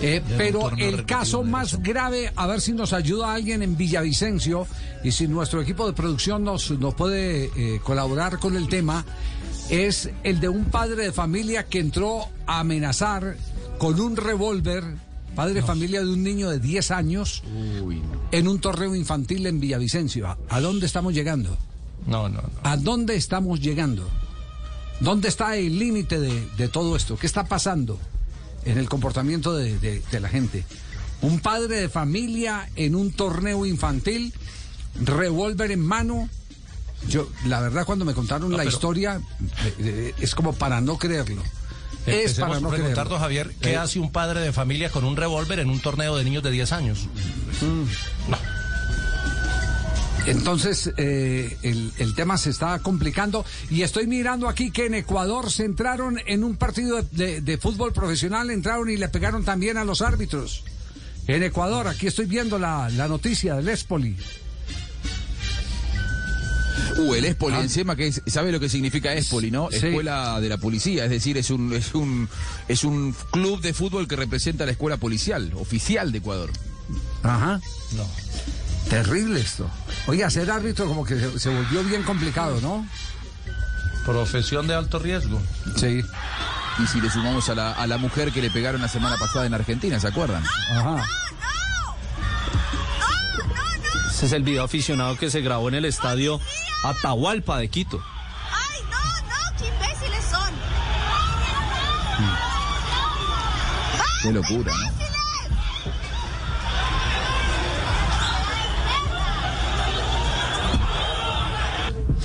Eh, pero el caso más grave, a ver si nos ayuda alguien en Villavicencio y si nuestro equipo de producción nos, nos puede eh, colaborar con el tema, es el de un padre de familia que entró a amenazar con un revólver, padre de familia de un niño de 10 años, en un torneo infantil en Villavicencio. ¿A, a dónde estamos llegando? No, no, no. ¿A dónde estamos llegando? ¿Dónde está el límite de, de todo esto? ¿Qué está pasando en el comportamiento de, de- de la gente? Un padre de familia en un torneo infantil, revólver en mano. Yo, la verdad, cuando me contaron la pero- historia, eh, eh, es como para no creerlo. Es Empecemos para no por preguntarnos, creerlo. Javier, ¿qué Eh, hace un padre de familia con un revólver en un torneo de niños de 10 años? Mm. No. Entonces, eh, el, el tema se está complicando y estoy mirando aquí que en Ecuador se entraron en un partido de, de- de fútbol profesional, entraron y le pegaron también a los árbitros. En Ecuador, aquí estoy viendo la, la noticia del Espoli. Uh, el Espoli encima que es- sabe lo que significa Espoli, ¿no? Sí. Escuela de la policía, es decir, es un es un es un club de fútbol que representa a la escuela policial oficial de Ecuador. Ajá. No. Terrible esto. Oiga, ser árbitro como que se, se volvió bien complicado, ¿no? Profesión de alto riesgo. Sí. Y si le sumamos a la, a la mujer que le pegaron la semana pasada en Argentina, ¿se acuerdan? Ajá. Ese es el video aficionado que se grabó en el estadio Atahualpa de Quito. ¡Ay, no, no! ¡Qué imbéciles son! Qué locura, ¿no?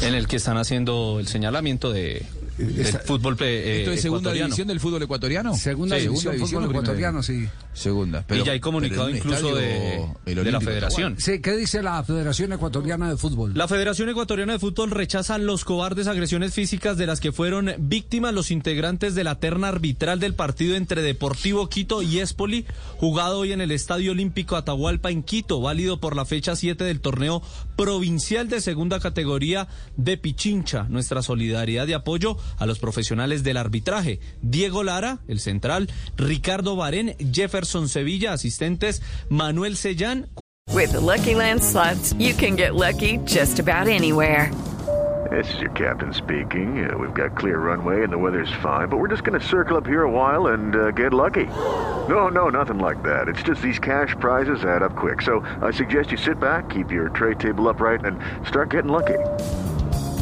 En el que están haciendo el señalamiento de, del Esta- fútbol eh, ¿Esto es segunda ecuatoriano. división del fútbol ecuatoriano? Segunda Sí, división fútbol o primera ecuatoriano, división? sí. Segunda. y ya hay comunicado pero incluso de, el de la federación. Sí, ¿qué dice la Federación Ecuatoriana de Fútbol? La Federación Ecuatoriana de Fútbol rechaza los cobardes agresiones físicas de las que fueron víctimas los integrantes de la terna arbitral del partido entre Deportivo Quito y Espoli, jugado hoy en el Estadio Olímpico Atahualpa en Quito, válido por la fecha 7 del torneo provincial de segunda categoría de Pichincha. Nuestra solidaridad y apoyo a los profesionales del arbitraje. Diego Lara, el central, Ricardo Barén, Jefferson Sevilla, asistentes, Manuel Sellán, With the Lucky Land slots, you can get lucky just about anywhere. This is your captain speaking. Uh, we've got clear runway and the weather's fine, but we're just going to circle up here a while and uh, get lucky. No, no, nothing like that. It's just these cash prizes add up quick. So I suggest you sit back, keep your tray table upright, and start getting lucky.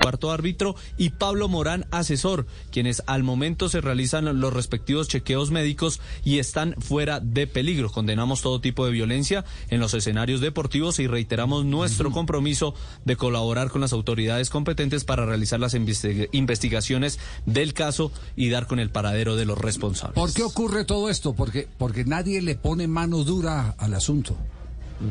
Cuarto árbitro, y Pablo Morán, asesor, quienes al momento se realizan los respectivos chequeos médicos y están fuera de peligro. Condenamos todo tipo de violencia en los escenarios deportivos y reiteramos nuestro compromiso de colaborar con las autoridades competentes para realizar las investi- investigaciones del caso y dar con el paradero de los responsables. ¿Por qué ocurre todo esto? Porque, porque nadie le pone mano dura al asunto.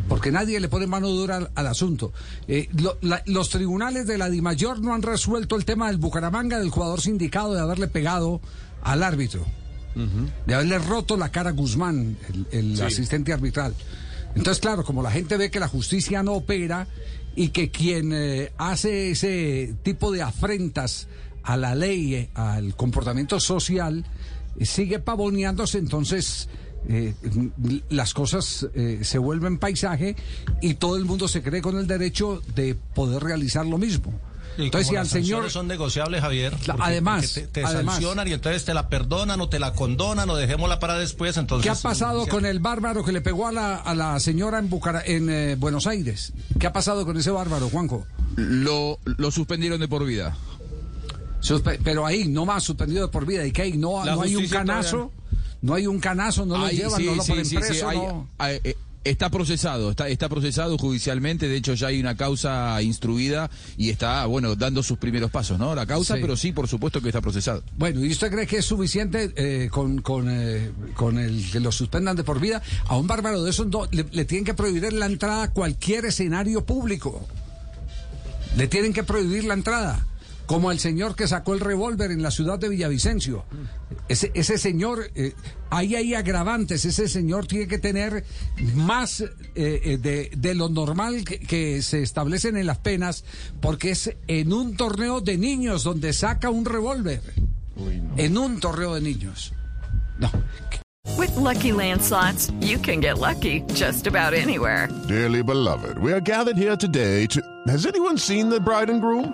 Porque nadie le pone mano dura al, al asunto. Eh, lo- la- los tribunales de la DIMAYOR no han resuelto el tema del Bucaramanga, del jugador sindicado, de haberle pegado al árbitro. De haberle roto la cara a Guzmán, el, el asistente arbitral. Entonces, claro, como la gente ve que la justicia no opera y que quien eh, hace ese tipo de afrentas a la ley, eh, al comportamiento social, sigue pavoneándose, entonces eh, las cosas eh, se vuelven paisaje y todo el mundo se cree con el derecho de poder realizar lo mismo. Y Entonces, como si al las señor... son negociables, Javier. Porque- además, porque te, te además. sancionan y entonces te la perdonan o te la condonan o dejémosla para después. Entonces, ¿Qué ha pasado con el bárbaro que le pegó a la, a la señora en, Bucara- en eh, Buenos Aires? ¿Qué ha pasado con ese bárbaro, Juanjo? Lo, lo suspendieron de por vida. Suspe- pero ahí, no más suspendido de por vida. ¿Y qué hay? ¿No, no hay un canazo? ¿No hay un canazo? ¿No lo llevan? sí, ¿No lo ponen sí, preso? sí, hay- no? hay- eh, Está procesado, está, está procesado judicialmente, de hecho ya hay una causa instruida y está, bueno, dando sus primeros pasos, ¿no? La causa, Sí. pero sí, por supuesto que está procesado. Bueno, ¿y usted cree que es suficiente eh, con, con, eh, con el que lo suspendan de por vida? A un bárbaro de esos no, le, le tienen que prohibir la entrada a cualquier escenario público. Le tienen que prohibir la entrada. Como el señor que sacó el revólver en la ciudad de Villavicencio. Ese, ese señor, eh, ahí hay agravantes. Ese señor tiene que tener más eh, eh, de, de lo normal que, que se establecen en las penas, porque es en un torneo de niños donde saca un revólver. En un torneo de niños. No. With Lucky Land slots, you can get lucky just about anywhere. Dearly beloved, we are gathered here today to. Has anyone seen the bride and groom?